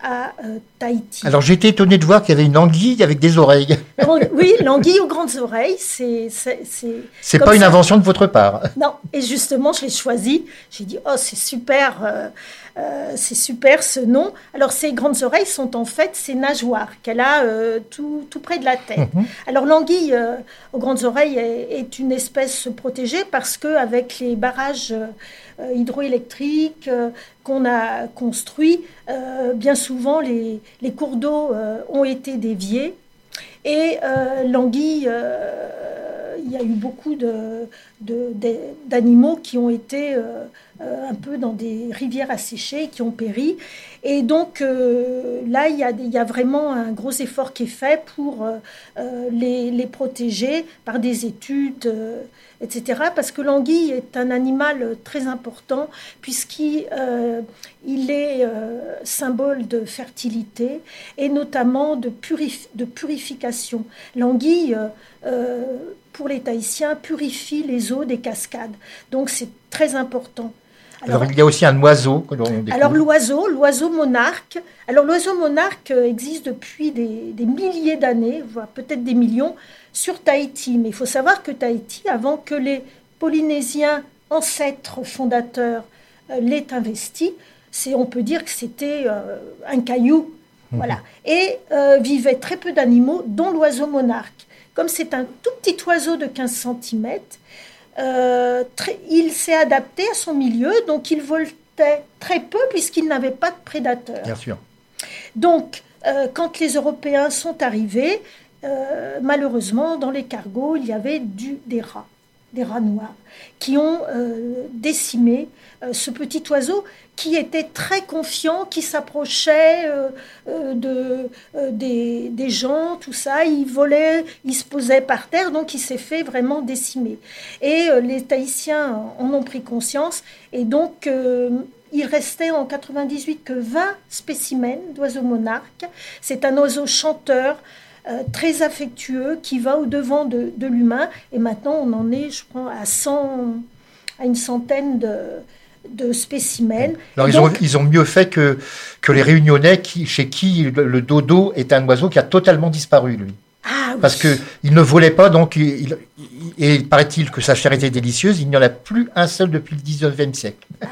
à euh, Tahiti. Alors été étonné de voir qu'il y avait une anguille avec des oreilles. Oui, l'anguille aux grandes oreilles, c'est c'est- c'est C'est comme pas une invention de votre part. Non, et justement, je l'ai choisi. J'ai dit, oh, c'est super, euh, c'est super ce nom. Alors, ces grandes oreilles sont en fait ses nageoires qu'elle a euh, tout, tout près de la tête. Mhm. Alors, l'anguille euh, aux grandes oreilles est, est une espèce protégée parce que avec les barrages hydroélectriques qu'on a construits, bien souvent, les, les cours d'eau ont été déviés. Et euh, l'anguille, euh, il y a eu beaucoup d'animaux qui ont été euh, un peu dans des rivières asséchées, qui ont péri. Et donc là, il y, a, vraiment un gros effort qui est fait pour les, les protéger par des études, etc. Parce que l'anguille est un animal très important puisqu'il euh, il est euh, symbole de fertilité et notamment de, purif- de purification. L'anguille, euh, pour les Tahitiens, purifie les eaux des cascades. Donc c'est très important. Alors, il y a aussi un oiseau que l'on. Alors l'oiseau, l'oiseau monarque. Alors l'oiseau monarque existe depuis des, des milliers d'années, voire peut-être des millions, sur Tahiti. Mais il faut savoir que Tahiti, avant que les Polynésiens ancêtres fondateurs euh, l'aient investi, c'est, on peut dire que c'était euh, un caillou. Voilà. Et euh, vivaient très peu d'animaux, dont l'oiseau monarque. Comme c'est un tout petit oiseau de 15 cm, euh, très- il s'est adapté à son milieu, donc il voltait très peu puisqu'il n'avait pas de prédateurs. Bien sûr. Donc, quand les Européens sont arrivés, euh, malheureusement, dans les cargos, il y avait du, des rats, des rats noirs, qui ont euh, décimé euh, ce petit oiseau qui était très confiant, qui s'approchait de, des, des gens, tout ça. Il volait, il se posait par terre, donc il s'est fait vraiment décimer. Et les Tahitiens en ont pris conscience, et donc il restait en 98 que 20 spécimens d'oiseaux monarques. C'est un oiseau chanteur. Euh, très affectueux qui va au-devant de, de l'humain et maintenant on en est je crois à 100 à une centaine de, de spécimens. Alors ils, ont, ils ont mieux fait que, que les Réunionnais qui, chez qui le, le dodo est un oiseau qui a totalement disparu, lui. Ah oui. Parce qu'il ne volait pas, donc il, il- et il paraît-il que sa chair était délicieuse. Il n'y en a plus un seul depuis le 19e siècle. Ah.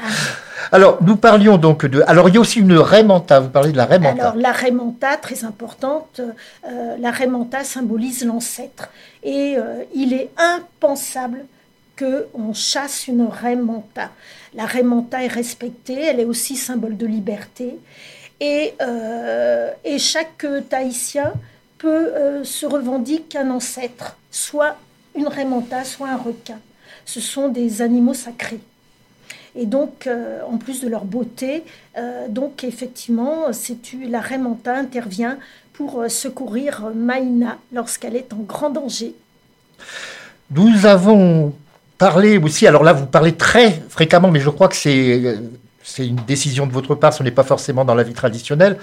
Alors, nous parlions donc de... Alors, il y a aussi une raie manta. Vous parlez de la raie manta. Alors la raimanta, très importante, euh, la raimanta symbolise l'ancêtre. Et euh, il est impensable qu'on chasse une raimanta. La raimanta est respectée, elle est aussi symbole de liberté. Et, euh, chaque Tahitien peut se revendiquer un ancêtre, soit une raimanta, soit un requin. Ce sont des animaux sacrés. Et donc, euh, en plus de leur beauté, euh, donc effectivement, la reine Manta intervient pour euh, secourir Maïna lorsqu'elle est en grand danger. Nous avons parlé aussi, alors là, vous parlez très fréquemment, mais je crois que c'est c'est une décision de votre part, ce n'est pas forcément dans la vie traditionnelle.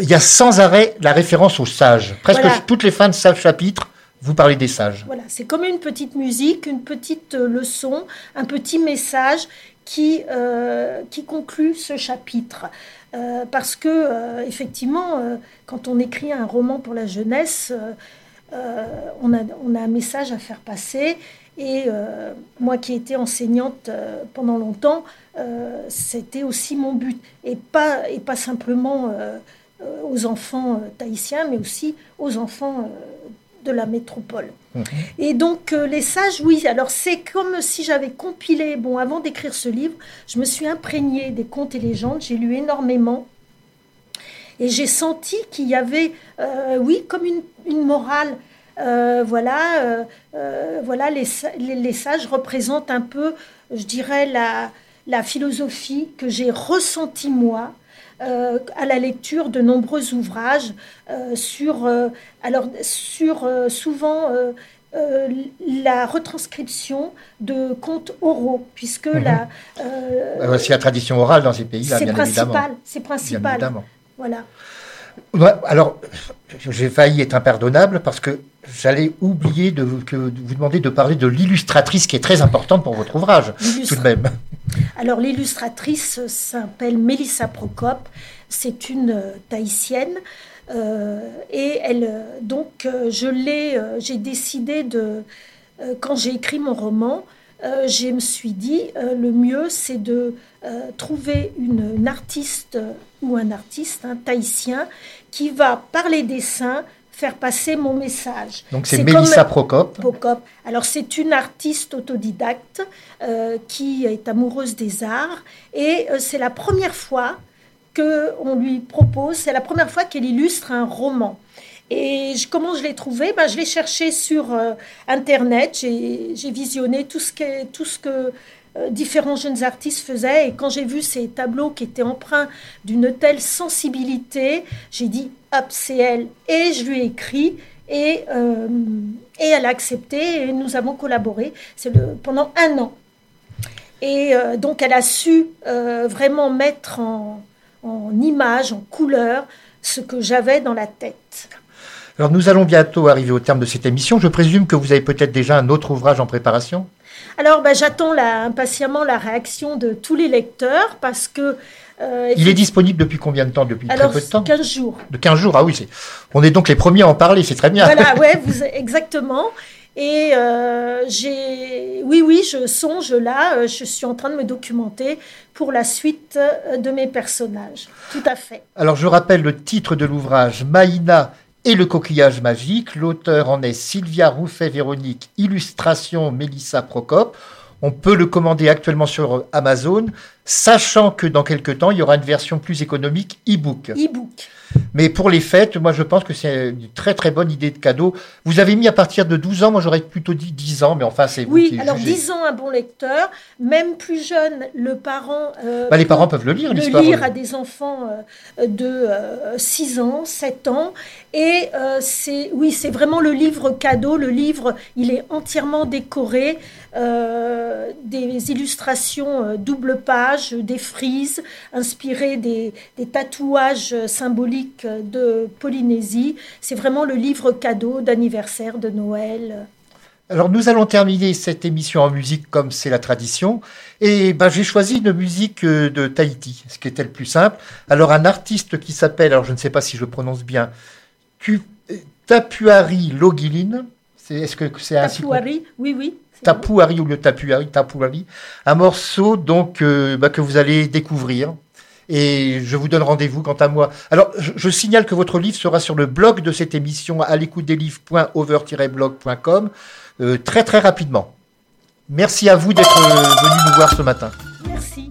Il y a sans arrêt la référence aux sages. Presque Voilà. toutes les fins de chaque chapitre, vous parlez des sages. Voilà, c'est comme une petite musique, une petite leçon, un petit message qui, euh, qui conclut ce chapitre. Euh, parce que, euh, effectivement, quand on écrit un roman pour la jeunesse, on, a, un message à faire passer. Et moi qui ai été enseignante pendant longtemps, c'était aussi mon but. Et pas, et pas simplement aux enfants tahitiens, mais aussi aux enfants de la métropole. Et donc euh, les sages, oui, alors c'est comme si j'avais compilé, bon, avant d'écrire ce livre, je me suis imprégnée des contes et légendes, j'ai lu énormément. Et j'ai senti qu'il y avait, euh, oui, comme une, une morale. Euh, voilà, voilà les, les- les sages représentent un peu, je dirais, la, la philosophie que j'ai ressentie moi euh, à la lecture de nombreux ouvrages euh, sur, euh, alors, sur souvent la retranscription de contes oraux, puisque la, euh, Euh, C'est la tradition orale dans ces pays-là, c'est bien principal, c'est Bien principal. évidemment. Voilà. Alors, j'ai failli être impardonnable parce que j'allais oublier de, que- vous demander de parler de l'illustratrice qui est très importante pour votre ouvrage, tout de même. Alors l'illustratrice s'appelle Mélissa Procope, c'est une euh, Tahitienne euh, et elle euh, donc je l'ai, j'ai décidé de quand j'ai écrit mon roman, euh, je me suis dit euh, le mieux c'est de trouver une, une artiste ou un artiste un tahitien qui va par les dessins faire passer mon message. Donc c'est comme- Mélissa Procope. Procope. Alors c'est une artiste autodidacte euh, qui est amoureuse des arts et euh, c'est la première fois que on lui propose, c'est la première fois qu'elle illustre un roman. Et je- comment je l'ai trouvé? Ben, Je l'ai cherché sur euh, Internet, j'ai visionné tout ce que, tout ce que différents jeunes artistes faisaient. Et quand j'ai vu ces tableaux qui étaient empreints d'une telle sensibilité, j'ai dit, hop, c'est elle. Et je lui ai écrit. Et, euh, et elle a accepté et nous avons collaboré le, pendant un an. Et euh, donc elle a su euh, vraiment mettre en, en image, en couleur, ce que j'avais dans la tête. Alors nous allons bientôt arriver au terme de cette émission. Je présume que vous avez peut-être déjà un autre ouvrage en préparation? Alors ben, j'attends impatiemment la réaction de tous les lecteurs parce que... euh, Il est disponible depuis combien de temps? Depuis Alors, très peu de temps? 15 jours. De 15 jours, ah oui. c'est- On est donc les premiers à en parler, c'est très bien. Voilà, ouais, vous, exactement. Et euh, j'ai, oui, oui, je songe là, euh, je suis en train de me documenter pour la suite de mes personnages. Tout à fait. Alors je rappelle le titre de l'ouvrage Maïna et le coquillage magique. L'auteur en est Sylvia Rouffet-Véronique, illustration Mélissa Procope. On peut le commander actuellement sur Amazon, sachant que dans quelques temps, il y aura une version plus économique e-book. E-book. Mais pour les fêtes, moi je pense que c'est une très très bonne idée de cadeau. Vous avez mis à partir de 12 ans, moi j'aurais plutôt dit 10 ans, mais enfin c'est vous Oui, qui alors jugez. disons un bon lecteur, même plus jeune, le parent. euh, Bah, les parents peuvent le lire, Le l'histoire. lire à des enfants euh, de euh, 6 ans, 7 ans. Et euh, c'est, oui, c'est vraiment le livre cadeau. Le livre, il est entièrement décoré. des illustrations double page, des frises inspirées des, des tatouages euh, de Polynésie. C'est vraiment le livre cadeau d'anniversaire de Noël. Alors nous allons terminer cette émission en musique comme c'est la tradition. Et ben, j'ai choisi une musique euh, de Tahiti, ce qui était le plus simple. Alors un artiste qui s'appelle, alors je ne sais pas si je le prononce bien, Tapuari Logilin. Est-ce que c'est ainsi Tapouari, oui, oui. Tapuari ou le Tapuari, Tapuari. Un morceau donc euh, bah, que vous allez découvrir. Et je vous donne rendez-vous quant à moi. Alors, je, je signale que votre livre sera sur le blog de cette émission à l'écoute des livres.over-blog.com euh, très très rapidement. Merci à vous d'être euh, venu nous voir ce matin. Merci.